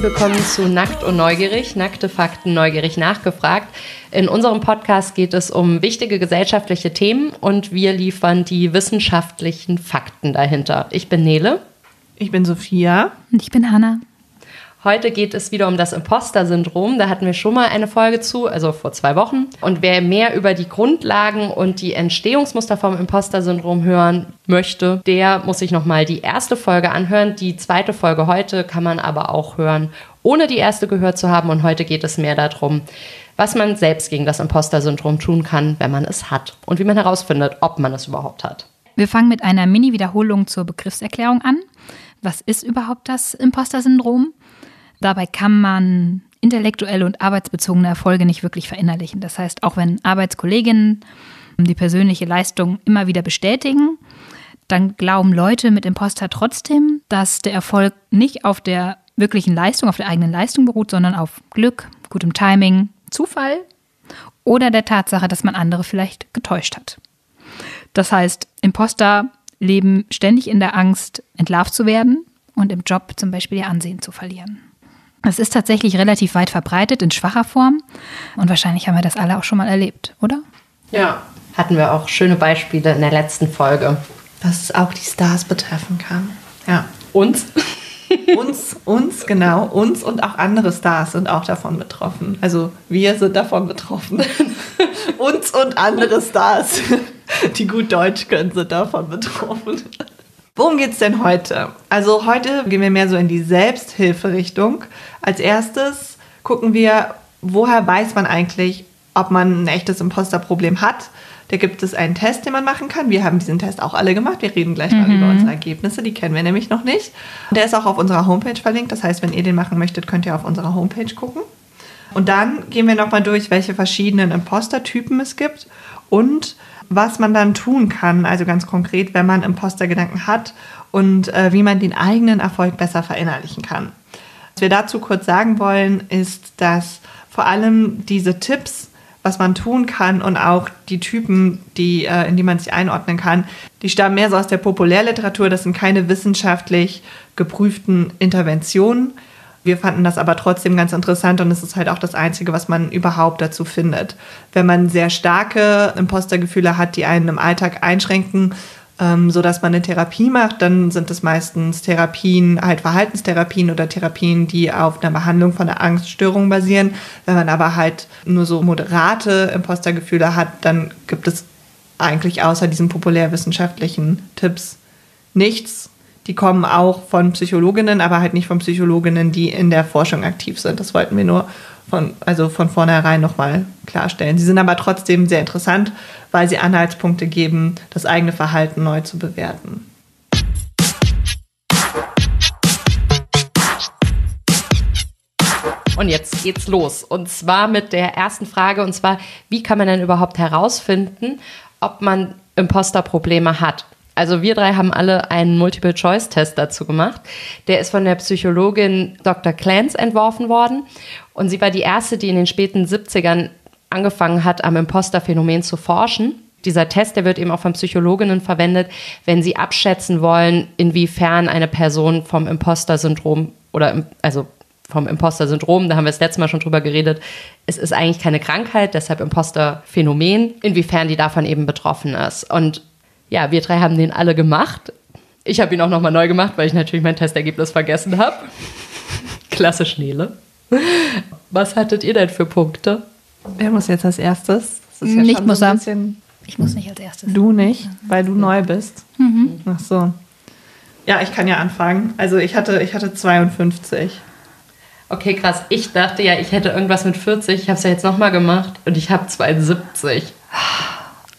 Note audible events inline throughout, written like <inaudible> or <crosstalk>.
herzlich willkommen zu Nackt und Neugierig, nackte Fakten neugierig nachgefragt. In unserem Podcast geht es um wichtige gesellschaftliche Themen und wir liefern die wissenschaftlichen Fakten dahinter. Ich bin Nele. Ich bin Sophia. Und ich bin Hanna. Heute geht es wieder um das Imposter-Syndrom. Da hatten wir schon mal eine Folge zu, also vor zwei Wochen. Und wer mehr über die Grundlagen und die Entstehungsmuster vom Imposter-Syndrom hören möchte, der muss sich nochmal die erste Folge anhören. Die zweite Folge heute kann man aber auch hören, ohne die erste gehört zu haben. Und heute geht es mehr darum, was man selbst gegen das Imposter-Syndrom tun kann, wenn man es hat. Und wie man herausfindet, ob man es überhaupt hat. Wir fangen mit einer Mini-Wiederholung zur Begriffserklärung an. Was ist überhaupt das Imposter-Syndrom? Dabei kann man intellektuelle und arbeitsbezogene Erfolge nicht wirklich verinnerlichen. Das heißt, auch wenn Arbeitskolleginnen die persönliche Leistung immer wieder bestätigen, dann glauben Leute mit Imposter trotzdem, dass der Erfolg nicht auf der wirklichen Leistung, auf der eigenen Leistung beruht, sondern auf Glück, gutem Timing, Zufall oder der Tatsache, dass man andere vielleicht getäuscht hat. Das heißt, Imposter leben ständig in der Angst, entlarvt zu werden und im Job zum Beispiel ihr Ansehen zu verlieren. Es ist tatsächlich relativ weit verbreitet in schwacher Form und wahrscheinlich haben wir das alle auch schon mal erlebt, oder? Ja, hatten wir auch schöne Beispiele in der letzten Folge. Es auch die Stars betreffen kann. Ja. Uns? <laughs> uns, uns, genau, uns und auch andere Stars sind auch davon betroffen. Also wir sind davon betroffen. <laughs> uns und andere Stars, die gut Deutsch können, sind davon betroffen. Worum geht es denn heute? Also heute gehen wir mehr so in die Selbsthilferichtung. Als erstes gucken wir, woher weiß man eigentlich, ob man ein echtes Imposterproblem hat. Da gibt es einen Test, den man machen kann. Wir haben diesen Test auch alle gemacht. Wir reden gleich mhm. mal über unsere Ergebnisse. Die kennen wir nämlich noch nicht. Der ist auch auf unserer Homepage verlinkt. Das heißt, wenn ihr den machen möchtet, könnt ihr auf unserer Homepage gucken. Und dann gehen wir nochmal durch, welche verschiedenen Imposter-Typen es gibt und was man dann tun kann, also ganz konkret, wenn man Impostergedanken hat und äh, wie man den eigenen Erfolg besser verinnerlichen kann. Was wir dazu kurz sagen wollen, ist, dass vor allem diese Tipps, was man tun kann und auch die Typen, die, äh, in die man sich einordnen kann, die stammen mehr so aus der Populärliteratur. Das sind keine wissenschaftlich geprüften Interventionen. Wir fanden das aber trotzdem ganz interessant und es ist halt auch das Einzige, was man überhaupt dazu findet. Wenn man sehr starke Impostergefühle hat, die einen im Alltag einschränken, ähm, so man eine Therapie macht, dann sind es meistens Therapien, halt Verhaltenstherapien oder Therapien, die auf einer Behandlung von einer Angststörung basieren. Wenn man aber halt nur so moderate Impostergefühle hat, dann gibt es eigentlich außer diesen populärwissenschaftlichen Tipps nichts, die kommen auch von Psychologinnen, aber halt nicht von Psychologinnen, die in der Forschung aktiv sind. Das wollten wir nur von, also von vornherein nochmal klarstellen. Sie sind aber trotzdem sehr interessant, weil sie Anhaltspunkte geben, das eigene Verhalten neu zu bewerten. Und jetzt geht's los. Und zwar mit der ersten Frage, und zwar, wie kann man denn überhaupt herausfinden, ob man Imposterprobleme hat? Also wir drei haben alle einen Multiple-Choice-Test dazu gemacht. Der ist von der Psychologin Dr. Clance entworfen worden. Und sie war die erste, die in den späten 70ern angefangen hat, am Imposter-Phänomen zu forschen. Dieser Test, der wird eben auch von Psychologinnen verwendet, wenn sie abschätzen wollen, inwiefern eine Person vom Imposter-Syndrom oder also vom Imposter-Syndrom, da haben wir das letzte Mal schon drüber geredet. Es ist eigentlich keine Krankheit, deshalb Imposter-Phänomen, inwiefern die davon eben betroffen ist. Und ja, wir drei haben den alle gemacht. Ich habe ihn auch nochmal neu gemacht, weil ich natürlich mein Testergebnis vergessen habe. Klasse Nele. Was hattet ihr denn für Punkte? Wer muss jetzt als erstes? Das ist ja nicht muss so er. Ich muss nicht als erstes. Du nicht, weil du neu bist. Mhm. Ach so. Ja, ich kann ja anfangen. Also ich hatte, ich hatte 52. Okay, krass. Ich dachte ja, ich hätte irgendwas mit 40. Ich habe es ja jetzt nochmal gemacht und ich habe 72.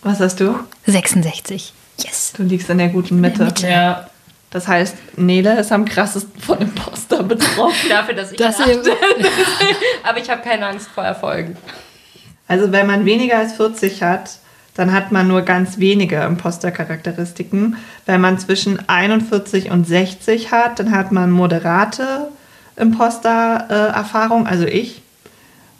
Was hast du? 66. Yes. Du liegst in der guten Mitte. Mitte. Ja. Das heißt, Nele ist am krassesten von Imposter betroffen. <laughs> Dafür, dass ich das <laughs> Aber ich habe keine Angst vor Erfolgen. Also wenn man weniger als 40 hat, dann hat man nur ganz wenige Imposter-Charakteristiken. Wenn man zwischen 41 und 60 hat, dann hat man moderate Imposter-Erfahrung, also ich.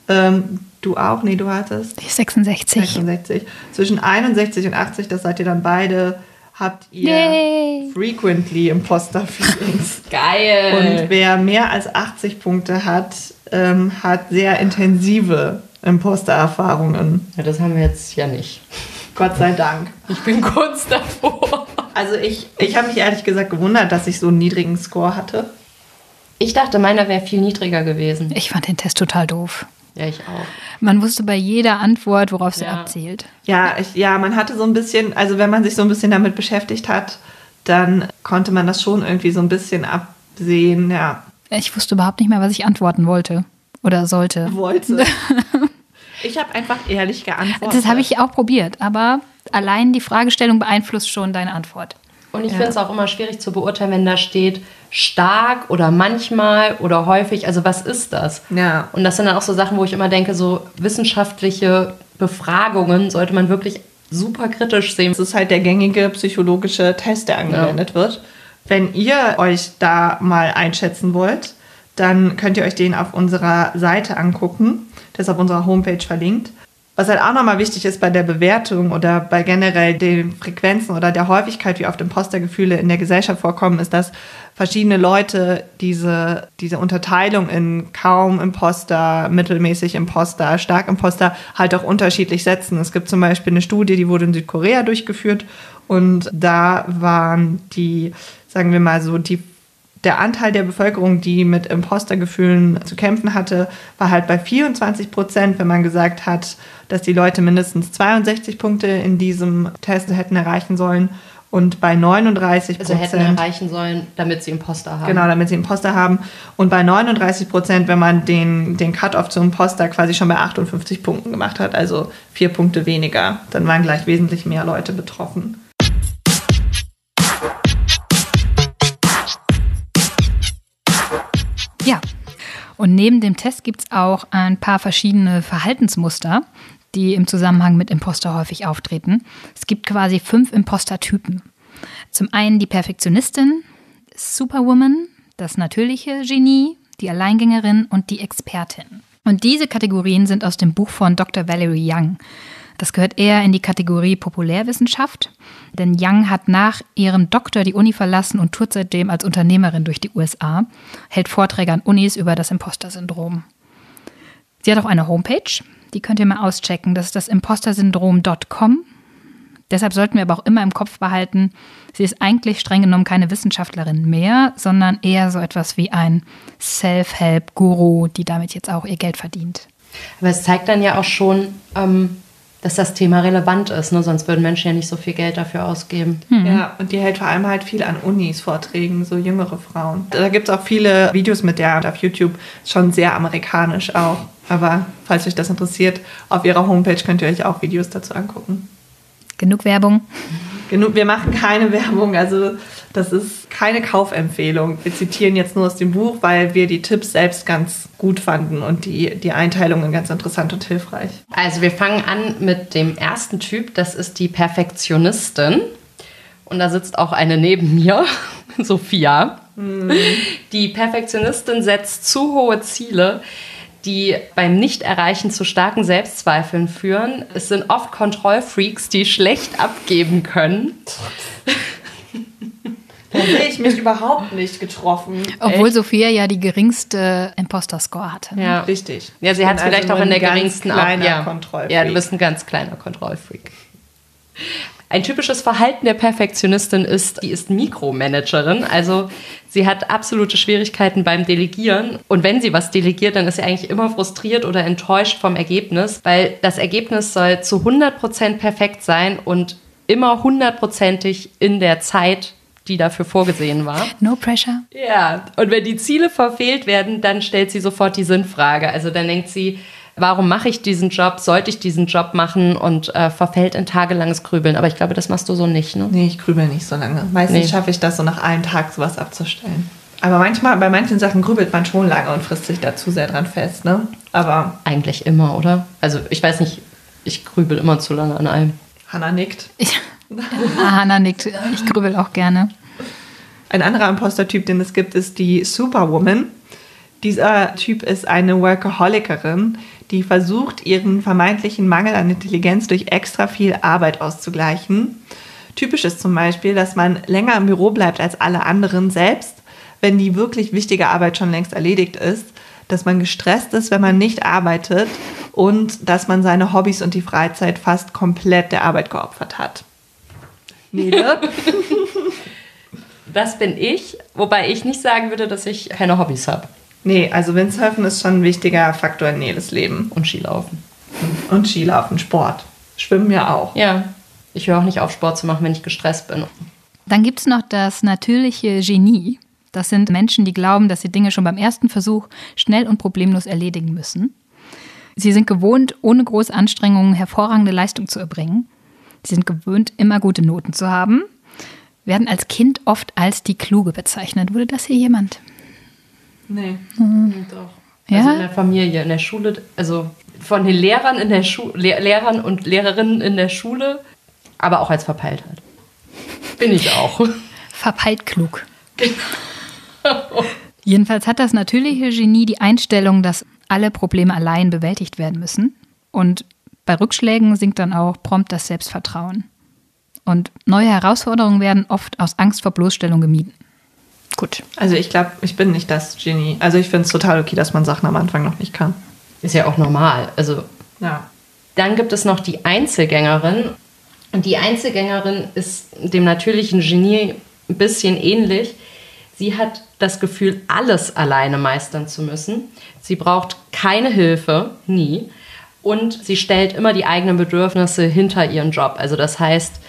Ähm, Du auch? Nee, du hattest? Die 66. 66. Zwischen 61 und 80, das seid ihr dann beide, habt ihr Yay. frequently Imposter Feelings. <laughs> Geil. Und wer mehr als 80 Punkte hat, ähm, hat sehr intensive Imposter-Erfahrungen. ja, das haben wir jetzt ja nicht. Gott sei Dank. Ich bin kurz davor. Also ich, ich habe mich ehrlich gesagt gewundert, dass ich so einen niedrigen Score hatte. Ich dachte, meiner wäre viel niedriger gewesen. Ich fand den Test total doof. Ja, ich auch. Man wusste bei jeder Antwort, worauf sie Ja. abzielt. Ja, ich, ja, man hatte so ein bisschen, also wenn man sich so ein bisschen damit beschäftigt hat, dann konnte man das schon irgendwie so ein bisschen absehen, ja, Ich wusste überhaupt nicht mehr, was ich antworten wollte oder sollte. wollte. <laughs> Ich habe einfach ehrlich geantwortet. Das habe ich auch probiert, aber allein die Fragestellung beeinflusst schon deine Antwort. Und ich finde es auch immer schwierig zu beurteilen, wenn da steht stark oder manchmal oder häufig. Also was ist das? Ja. Und das sind dann auch so Sachen, wo ich immer denke, so wissenschaftliche Befragungen sollte man wirklich super kritisch sehen. Das ist halt der gängige psychologische Test, der angewendet wird. Wenn ihr euch da mal einschätzen wollt, dann könnt ihr euch den auf unserer Seite angucken. Der ist auf unserer Homepage verlinkt. Was halt auch nochmal wichtig ist bei der Bewertung oder bei generell den Frequenzen oder der Häufigkeit, wie oft Impostergefühle in der Gesellschaft vorkommen, ist, dass verschiedene Leute diese, diese Unterteilung in kaum Imposter, mittelmäßig Imposter, stark Imposter halt auch unterschiedlich setzen. Es gibt zum Beispiel eine Studie, die wurde in Südkorea durchgeführt und da waren die, sagen wir mal so, die der Anteil der Bevölkerung, die mit Impostergefühlen zu kämpfen hatte, war halt bei 24 Prozent, wenn man gesagt hat, dass die Leute mindestens 62 Punkte in diesem Test hätten erreichen sollen. Und bei 39 Also hätten Prozent, erreichen sollen, damit sie Imposter haben. genau, damit sie Imposter haben. Und bei 39 Prozent, wenn man den, den Cut-Off zum Imposter quasi schon bei 58 Punkten gemacht hat, also vier Punkte weniger, dann waren gleich wesentlich mehr Leute betroffen. Und neben dem Test gibt es auch ein paar verschiedene Verhaltensmuster, die im Zusammenhang mit Imposter häufig auftreten. Es gibt quasi fünf Imposter-Typen. Zum einen die Perfektionistin, Superwoman, das natürliche Genie, die Alleingängerin und die Expertin. Und diese Kategorien sind aus dem Buch von Dr. Valerie Young. Das gehört eher in die Kategorie Populärwissenschaft, denn Young hat nach ihrem Doktor die Uni verlassen und tourt seitdem als Unternehmerin durch die USA, hält Vorträge an Unis über das Imposter-Syndrom. Sie hat auch eine Homepage, die könnt ihr mal auschecken, das ist das impostersyndrom.com. Deshalb sollten wir aber auch immer im Kopf behalten, sie ist eigentlich streng genommen keine Wissenschaftlerin mehr, sondern eher so etwas wie ein Self-Help-Guru, die damit jetzt auch ihr Geld verdient. Aber es zeigt dann ja auch schon, ähm, dass das Thema relevant ist. Ne? Sonst würden Menschen ja nicht so viel Geld dafür ausgeben. Ja, und die hält vor allem halt viel an Unis Vorträgen, so jüngere Frauen. Da gibt es auch viele Videos mit der und auf YouTube, schon sehr amerikanisch auch. Aber falls euch das interessiert, auf ihrer Homepage könnt ihr euch auch Videos dazu angucken. Genug Werbung. Genug, wir machen keine <laughs> Werbung, also das ist keine Kaufempfehlung. Wir zitieren jetzt nur aus dem Buch, weil wir die Tipps selbst ganz gut fanden und die, die Einteilungen ganz interessant und hilfreich. Also wir fangen an mit dem ersten Typ, das ist die Perfektionistin. Und da sitzt auch eine neben mir, <laughs> Sophia. Die Perfektionistin setzt zu hohe Ziele, die beim Nicht-Erreichen zu starken Selbstzweifeln führen. Es sind oft Kontrollfreaks, die schlecht abgeben können. Da sehe ich mich überhaupt nicht getroffen. Obwohl Sophia ja die geringste Imposter-Score hatte. ne? Ja. Richtig. Ja, sie hat es vielleicht also auch in der ein ganz geringsten auch. kleiner Ja. Kontrollfreak. ja, du bist ein ganz kleiner Kontrollfreak. Ein typisches Verhalten der Perfektionistin ist, die ist Mikromanagerin. Also sie hat absolute Schwierigkeiten beim Delegieren. Und wenn sie was delegiert, dann ist sie eigentlich immer frustriert oder enttäuscht vom Ergebnis, weil das Ergebnis soll zu 100% perfekt sein und immer hundertprozentig in der Zeit, die dafür vorgesehen war. No pressure. Ja, und wenn die Ziele verfehlt werden, dann stellt sie sofort die Sinnfrage. Also dann denkt sie, warum mache ich diesen Job? Sollte ich diesen Job machen? Und äh, verfällt in tagelanges Grübeln. Aber ich glaube, das machst du so nicht, ne? Nee, ich grübel nicht so lange. Meistens Nee. schaffe ich das so nach einem Tag sowas abzustellen. Aber manchmal, bei manchen Sachen grübelt man schon lange und frisst sich da zu sehr dran fest, ne? Aber Eigentlich immer, oder? Also ich weiß nicht, ich grübel immer zu lange an allem. Hannah nickt. <laughs> Ich, Hannah nickt. Ich grübel auch gerne. Ein anderer Imposter-Typ, den es gibt, ist die Superwoman. Dieser Typ ist eine Workaholikerin, die versucht, ihren vermeintlichen Mangel an Intelligenz durch extra viel Arbeit auszugleichen. Typisch ist zum Beispiel, dass man länger im Büro bleibt als alle anderen, selbst wenn die wirklich wichtige Arbeit schon längst erledigt ist, dass man gestresst ist, wenn man nicht arbeitet und dass man seine Hobbys und die Freizeit fast komplett der Arbeit geopfert hat. Nele? <laughs> das bin ich, wobei ich nicht sagen würde, dass ich keine Hobbys habe. Nee, also Windsurfen ist schon ein wichtiger Faktor in Neles Leben. Und Skilaufen. Und Skilaufen, Sport. Schwimmen ja auch. Ja. Ich höre auch nicht auf, Sport zu machen, wenn ich gestresst bin. Dann gibt es noch das natürliche Genie. Das sind Menschen, die glauben, dass sie Dinge schon beim ersten Versuch schnell und problemlos erledigen müssen. Sie sind gewohnt, ohne große Anstrengungen hervorragende Leistung zu erbringen. Sie sind gewöhnt, immer gute Noten zu haben. Werden als Kind oft als die Kluge bezeichnet. Wurde das hier jemand? Nee. Mhm. Doch. Ja? Also in der Familie, in der Schule, also von den Lehrern in der Schu Le Lehrern und Lehrerinnen in der Schule, aber auch als Verpeiltheit. Bin ich auch. <laughs> Verpeilt klug. Jedenfalls hat das natürliche Genie die Einstellung, dass alle Probleme allein bewältigt werden müssen. Und bei Rückschlägen sinkt dann auch prompt das Selbstvertrauen. Und neue Herausforderungen werden oft aus Angst vor Bloßstellung gemieden. Gut. Also ich glaube, ich bin nicht das Genie. Also ich finde es total okay, dass man Sachen am Anfang noch nicht kann. Ist ja auch normal. Also Ja. Dann gibt es noch die Einzelgängerin. Und die Einzelgängerin ist dem natürlichen Genie ein bisschen ähnlich. Sie hat das Gefühl, alles alleine meistern zu müssen. Sie braucht keine Hilfe, nie. Und sie stellt immer die eigenen Bedürfnisse hinter ihren Job. Also das heißt,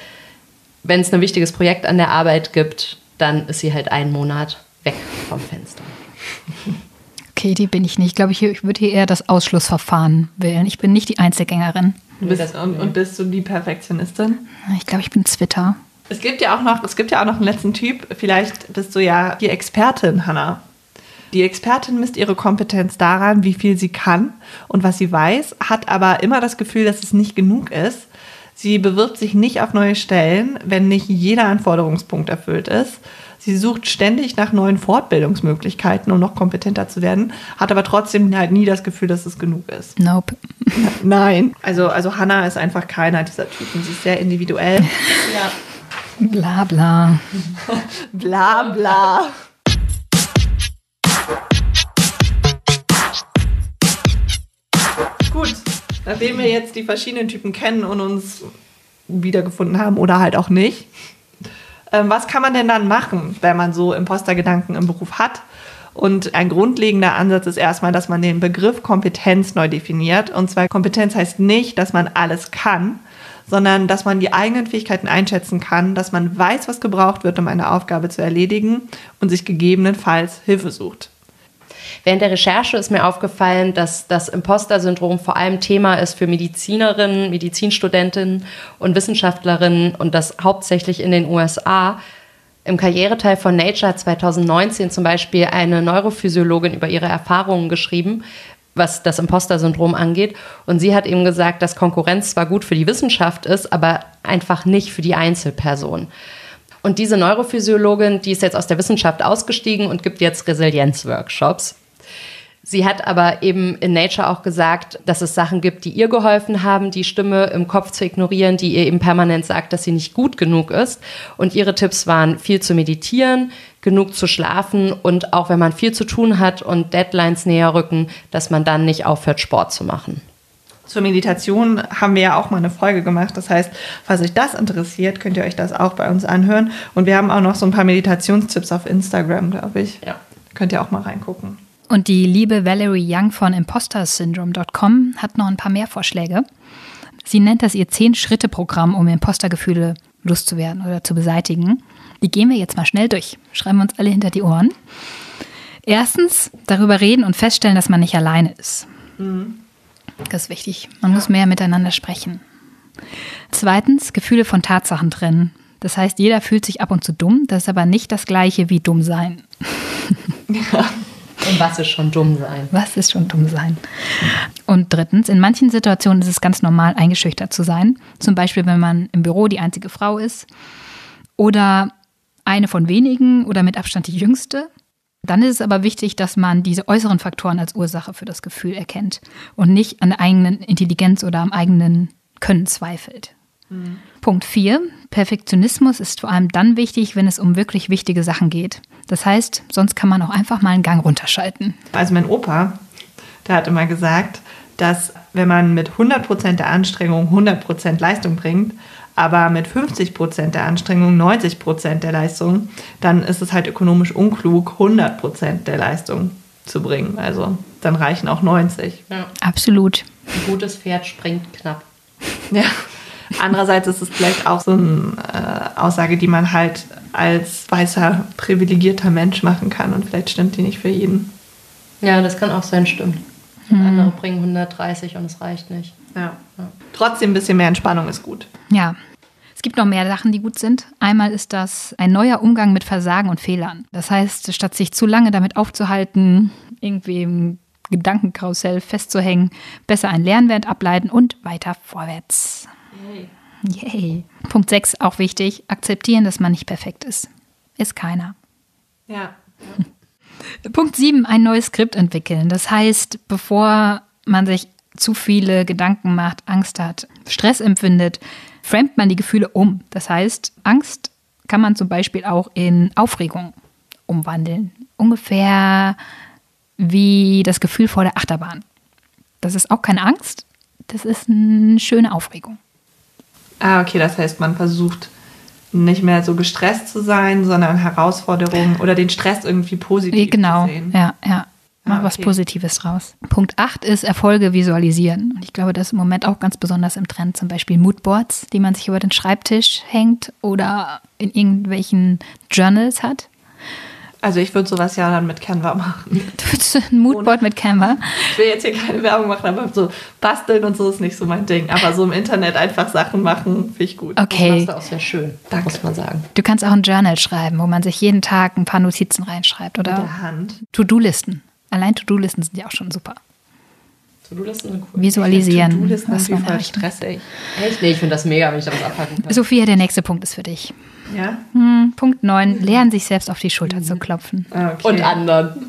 wenn es ein wichtiges Projekt an der Arbeit gibt, dann ist sie halt einen Monat weg vom Fenster. Okay, die bin ich nicht. Ich glaube, ich, ich würde hier eher das Ausschlussverfahren wählen. Ich bin nicht die Einzelgängerin. Du bist, und, und bist du die Perfektionistin? Ich glaube, ich bin Twitter. Es gibt ja auch noch, es gibt ja auch noch einen letzten Typ. Vielleicht bist du ja die Expertin, Hannah. Die Expertin misst ihre Kompetenz daran, wie viel sie kann und was sie weiß, hat aber immer das Gefühl, dass es nicht genug ist. Sie bewirbt sich nicht auf neue Stellen, wenn nicht jeder Anforderungspunkt erfüllt ist. Sie sucht ständig nach neuen Fortbildungsmöglichkeiten, um noch kompetenter zu werden, hat aber trotzdem halt nie das Gefühl, dass es genug ist. Nope. <laughs> Nein. Also, also Hannah ist einfach keiner dieser Typen. Sie ist sehr individuell. <laughs> ja. Bla bla. <laughs> Bla bla. Nachdem wir jetzt die verschiedenen Typen kennen und uns wiedergefunden haben oder halt auch nicht, ähm, was kann man denn dann machen, wenn man so Impostergedanken im Beruf hat? Und ein grundlegender Ansatz ist erstmal, dass man den Begriff Kompetenz neu definiert. Und zwar Kompetenz heißt nicht, dass man alles kann, sondern dass man die eigenen Fähigkeiten einschätzen kann, dass man weiß, was gebraucht wird, um eine Aufgabe zu erledigen und sich gegebenenfalls Hilfe sucht. Während der Recherche ist mir aufgefallen, dass das Imposter-Syndrom vor allem Thema ist für Medizinerinnen, Medizinstudentinnen und Wissenschaftlerinnen und das hauptsächlich in den USA. Im Karriereteil von Nature hat 2019 zum Beispiel eine Neurophysiologin über ihre Erfahrungen geschrieben, was das Imposter-Syndrom angeht. Und sie hat eben gesagt, dass Konkurrenz zwar gut für die Wissenschaft ist, aber einfach nicht für die Einzelperson. Und diese Neurophysiologin, die ist jetzt aus der Wissenschaft ausgestiegen und gibt jetzt Resilienz-Workshops. Sie hat aber eben in Nature auch gesagt, dass es Sachen gibt, die ihr geholfen haben, die Stimme im Kopf zu ignorieren, die ihr eben permanent sagt, dass sie nicht gut genug ist. Und ihre Tipps waren, viel zu meditieren, genug zu schlafen und auch wenn man viel zu tun hat und Deadlines näher rücken, dass man dann nicht aufhört, Sport zu machen. Zur Meditation haben wir ja auch mal eine Folge gemacht. Das heißt, falls euch das interessiert, könnt ihr euch das auch bei uns anhören. Und wir haben auch noch so ein paar Meditationstipps auf Instagram, glaube ich. Ja. Könnt ihr auch mal reingucken. Und die liebe Valerie Young von impostersyndrome.com hat noch ein paar mehr Vorschläge. Sie nennt das ihr Zehn-Schritte-Programm, um Impostergefühle loszuwerden oder zu beseitigen. Die gehen wir jetzt mal schnell durch. Schreiben wir uns alle hinter die Ohren. Erstens, darüber reden und feststellen, dass man nicht alleine ist. Das ist wichtig. Man muss mehr miteinander sprechen. Zweitens, Gefühle von Tatsachen trennen. Das heißt, jeder fühlt sich ab und zu dumm. Das ist aber nicht das gleiche wie dumm sein. <laughs> Und was ist schon dumm sein? Was ist schon dumm sein? Und drittens, in manchen Situationen ist es ganz normal, eingeschüchtert zu sein. Zum Beispiel, wenn man im Büro die einzige Frau ist oder eine von wenigen oder mit Abstand die jüngste. Dann ist es aber wichtig, dass man diese äußeren Faktoren als Ursache für das Gefühl erkennt und nicht an der eigenen Intelligenz oder am eigenen Können zweifelt. Punkt 4. Perfektionismus ist vor allem dann wichtig, wenn es um wirklich wichtige Sachen geht. Das heißt, sonst kann man auch einfach mal einen Gang runterschalten. Also mein Opa, der hat immer gesagt, dass wenn man mit 100% der Anstrengung 100% Leistung bringt, aber mit 50% der Anstrengung 90% der Leistung, dann ist es halt ökonomisch unklug, 100% der Leistung zu bringen. Also dann reichen auch 90. Ja. Absolut. Ein gutes Pferd springt knapp. <laughs> Ja. Andererseits ist es vielleicht auch so eine äh, Aussage, die man halt als weißer, privilegierter Mensch machen kann und vielleicht stimmt die nicht für jeden. Ja, das kann auch sein, stimmt. Andere bringen 130 und es reicht nicht. Ja. Trotzdem ein bisschen mehr Entspannung ist gut. Ja. Es gibt noch mehr Sachen, die gut sind. Einmal ist das ein neuer Umgang mit Versagen und Fehlern. Das heißt, statt sich zu lange damit aufzuhalten, irgendwie im Gedankenkarussell festzuhängen, besser einen Lernwert ableiten und weiter vorwärts. Yay. Punkt 6, auch wichtig, akzeptieren, dass man nicht perfekt ist. Ist keiner. Ja. <laughs> Punkt 7, ein neues Skript entwickeln. Das heißt, bevor man sich zu viele Gedanken macht, Angst hat, Stress empfindet, framet man die Gefühle um. Das heißt, Angst kann man zum Beispiel auch in Aufregung umwandeln. Ungefähr wie das Gefühl vor der Achterbahn. Das ist auch keine Angst, das ist eine schöne Aufregung. Ah, okay, das heißt, man versucht nicht mehr so gestresst zu sein, sondern Herausforderungen oder den Stress irgendwie positiv genau, zu sehen. ja, ja. Mach Ah, was okay. Positives draus. Punkt 8 ist Erfolge visualisieren. Und ich glaube, das ist im Moment auch ganz besonders im Trend. Zum Beispiel Moodboards, die man sich über den Schreibtisch hängt oder in irgendwelchen Journals hat. Also ich würde sowas ja dann mit Canva machen. <laughs> Du würdest ein Moodboard mit Canva. Ich will jetzt hier keine Werbung machen, aber so basteln und so ist nicht so mein Ding. Aber so im Internet einfach Sachen machen, finde ich gut. Das Okay. machst du auch sehr schön, Danke. muss man sagen. Du kannst auch ein Journal schreiben, wo man sich jeden Tag ein paar Notizen reinschreibt. Mit Oder der Hand. To-Do-Listen. Allein To-Do-Listen sind ja auch schon super. To-Do-Listen sind cool. Visualisieren. To-Do-Listen man voll erreichen. stressig. Echt? Nee, ich finde das mega, wenn ich da was abhaken kann. Sophia, der nächste Punkt ist für dich. Ja? Hm, Punkt 9. Lernen, sich selbst auf die Schulter zu klopfen. Ah, Okay. Und anderen.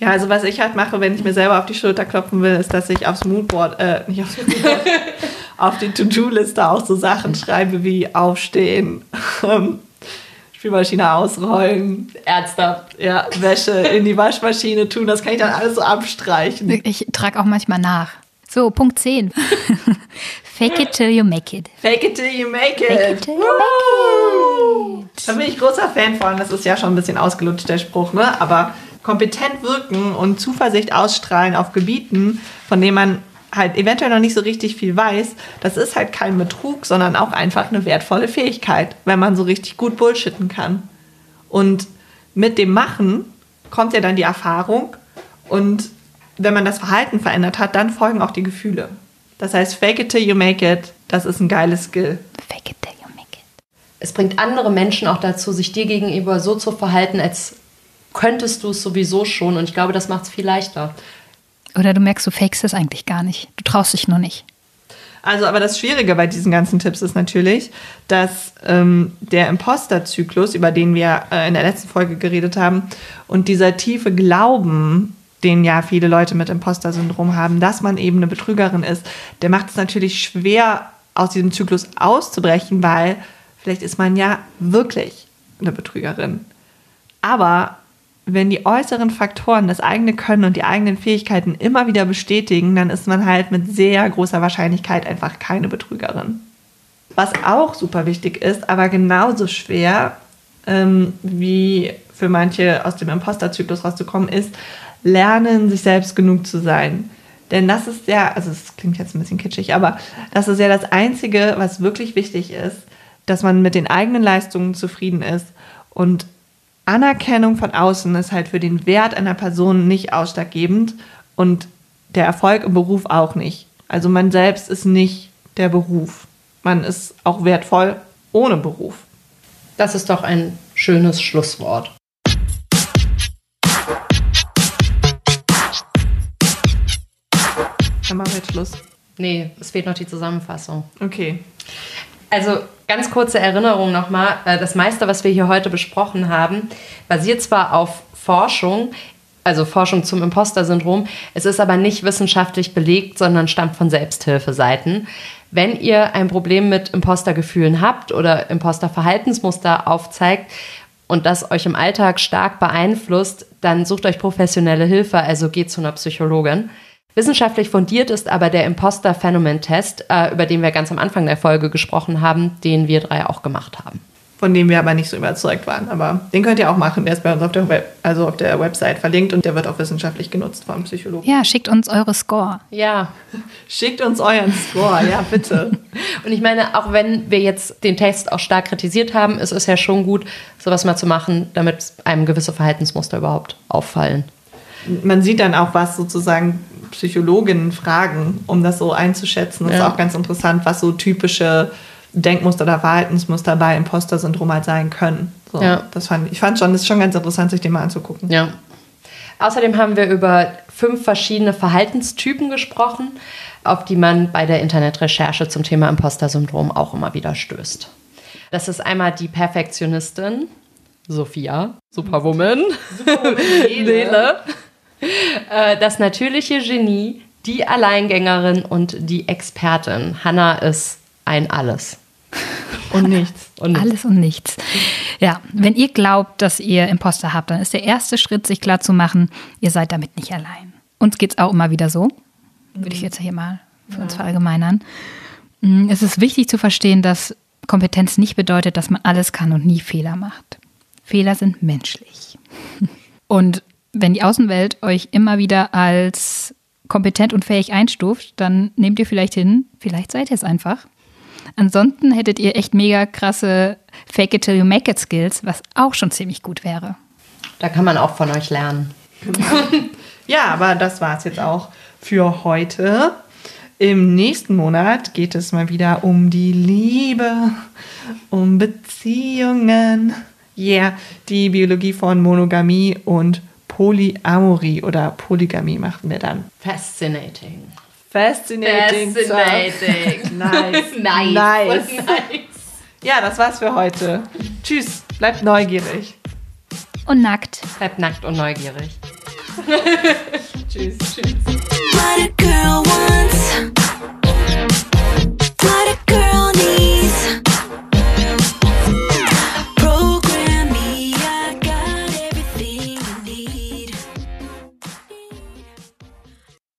Ja, also was ich halt mache, wenn ich mir selber auf die Schulter klopfen will, ist, dass ich aufs Moodboard, äh, nicht aufs Moodboard, <laughs> auf die To-Do-Liste auch so Sachen schreibe wie aufstehen, <laughs> ähm, Spülmaschine ausrollen, Ernsthaft. ja, Wäsche in die Waschmaschine tun. Das kann ich dann alles so abstreichen. Ich trage auch manchmal nach. So, Punkt 10. <laughs> Fake it till you make it. Fake it till you make it. Fake it till you make it. Da bin ich großer Fan von. Das ist ja schon ein bisschen ausgelutscht, der Spruch, ne? Aber kompetent wirken und Zuversicht ausstrahlen auf Gebieten, von denen man halt eventuell noch nicht so richtig viel weiß, das ist halt kein Betrug, sondern auch einfach eine wertvolle Fähigkeit, wenn man so richtig gut bullshitten kann. Und mit dem Machen kommt ja dann die Erfahrung und wenn man das Verhalten verändert hat, dann folgen auch die Gefühle. Das heißt, fake it till you make it, das ist ein geiles Skill. Fake it till you make it. Es bringt andere Menschen auch dazu, sich dir gegenüber so zu verhalten, als könntest du es sowieso schon. Und ich glaube, das macht es viel leichter. Oder du merkst, du fakest es eigentlich gar nicht. Du traust dich nur nicht. Also, aber das Schwierige bei diesen ganzen Tipps ist natürlich, dass ähm, der Imposter-Zyklus, über den wir äh, in der letzten Folge geredet haben, und dieser tiefe Glauben, den ja viele Leute mit Imposter-Syndrom haben, dass man eben eine Betrügerin ist, der macht es natürlich schwer, aus diesem Zyklus auszubrechen, weil vielleicht ist man ja wirklich eine Betrügerin. Aber wenn die äußeren Faktoren das eigene Können und die eigenen Fähigkeiten immer wieder bestätigen, dann ist man halt mit sehr großer Wahrscheinlichkeit einfach keine Betrügerin. Was auch super wichtig ist, aber genauso schwer ähm, wie für manche aus dem Imposterzyklus rauszukommen, ist lernen, sich selbst genug zu sein. Denn das ist ja, also es klingt jetzt ein bisschen kitschig, aber das ist ja das Einzige, was wirklich wichtig ist, dass man mit den eigenen Leistungen zufrieden ist und Anerkennung von außen ist halt für den Wert einer Person nicht ausschlaggebend und der Erfolg im Beruf auch nicht. Also man selbst ist nicht der Beruf. Man ist auch wertvoll ohne Beruf. Das ist doch ein schönes Schlusswort. Dann machen wir jetzt Schluss. Nee, es fehlt noch die Zusammenfassung. Okay. Also ganz kurze Erinnerung nochmal. Äh, Das meiste, was wir hier heute besprochen haben, basiert zwar auf Forschung, also Forschung zum Imposter-Syndrom, es ist aber nicht wissenschaftlich belegt, sondern stammt von Selbsthilfeseiten. Wenn ihr ein Problem mit Impostergefühlen habt oder Imposterverhaltensmuster aufzeigt und das euch im Alltag stark beeinflusst, dann sucht euch professionelle Hilfe, also geht zu einer Psychologin. Wissenschaftlich fundiert ist aber der Imposter-Phänomen-Test, äh, über den wir ganz am Anfang der Folge gesprochen haben, den wir drei auch gemacht haben von dem wir aber nicht so überzeugt waren. Aber den könnt ihr auch machen. Der ist bei uns auf der, Web also auf der Website verlinkt und der wird auch wissenschaftlich genutzt vom Psychologen. Ja, schickt uns eure Score. Ja. <laughs> Schickt uns euren Score, ja, bitte. <laughs> und ich meine, auch wenn wir jetzt den Test auch stark kritisiert haben, ist es ja schon gut, sowas mal zu machen, damit einem gewisse Verhaltensmuster überhaupt auffallen. Man sieht dann auch, was sozusagen Psychologinnen fragen, um das so einzuschätzen. Das ja. ist auch ganz interessant, was so typische Denkmuster oder Verhaltensmuster bei Imposter-Syndrom halt sein können. So, ja. das fand, ich fand schon, das ist schon ganz interessant, sich den mal anzugucken. Ja. Außerdem haben wir über fünf verschiedene Verhaltenstypen gesprochen, auf die man bei der Internetrecherche zum Thema Imposter-Syndrom auch immer wieder stößt. Das ist einmal die Perfektionistin, Sophia, Superwoman, Superwoman <laughs> Nele. Äh, das natürliche Genie, die Alleingängerin und die Expertin. Hannah ist ein Alles. Und nichts. <laughs> und nichts. Alles und nichts. Ja, wenn ihr glaubt, dass ihr Imposter habt, dann ist der erste Schritt, sich klar zu machen, ihr seid damit nicht allein. Uns geht es auch immer wieder so. Würde ich jetzt hier mal für ja. uns verallgemeinern. Mm, es ist wichtig zu verstehen, dass Kompetenz nicht bedeutet, dass man alles kann und nie Fehler macht. Fehler sind menschlich. <laughs> Und wenn die Außenwelt euch immer wieder als kompetent und fähig einstuft, dann nehmt ihr vielleicht hin, vielleicht seid ihr es einfach. Ansonsten hättet ihr echt mega krasse Fake it till you make it Skills, was auch schon ziemlich gut wäre. Da kann man auch von euch lernen. <laughs> ja, aber das war es jetzt auch für heute. Im nächsten Monat geht es mal wieder um die Liebe, um Beziehungen. Yeah, die Biologie von Monogamie und Polyamorie oder Polygamie machten wir dann. Fascinating. Fascinating. Fascinating. <laughs> <laughs> nice. nice. Nice. <laughs> nice. Ja, das war's für heute. Tschüss, bleibt neugierig. Und nackt. Bleibt nackt und neugierig. tschüss, tschüss. What a girl wants. What a girl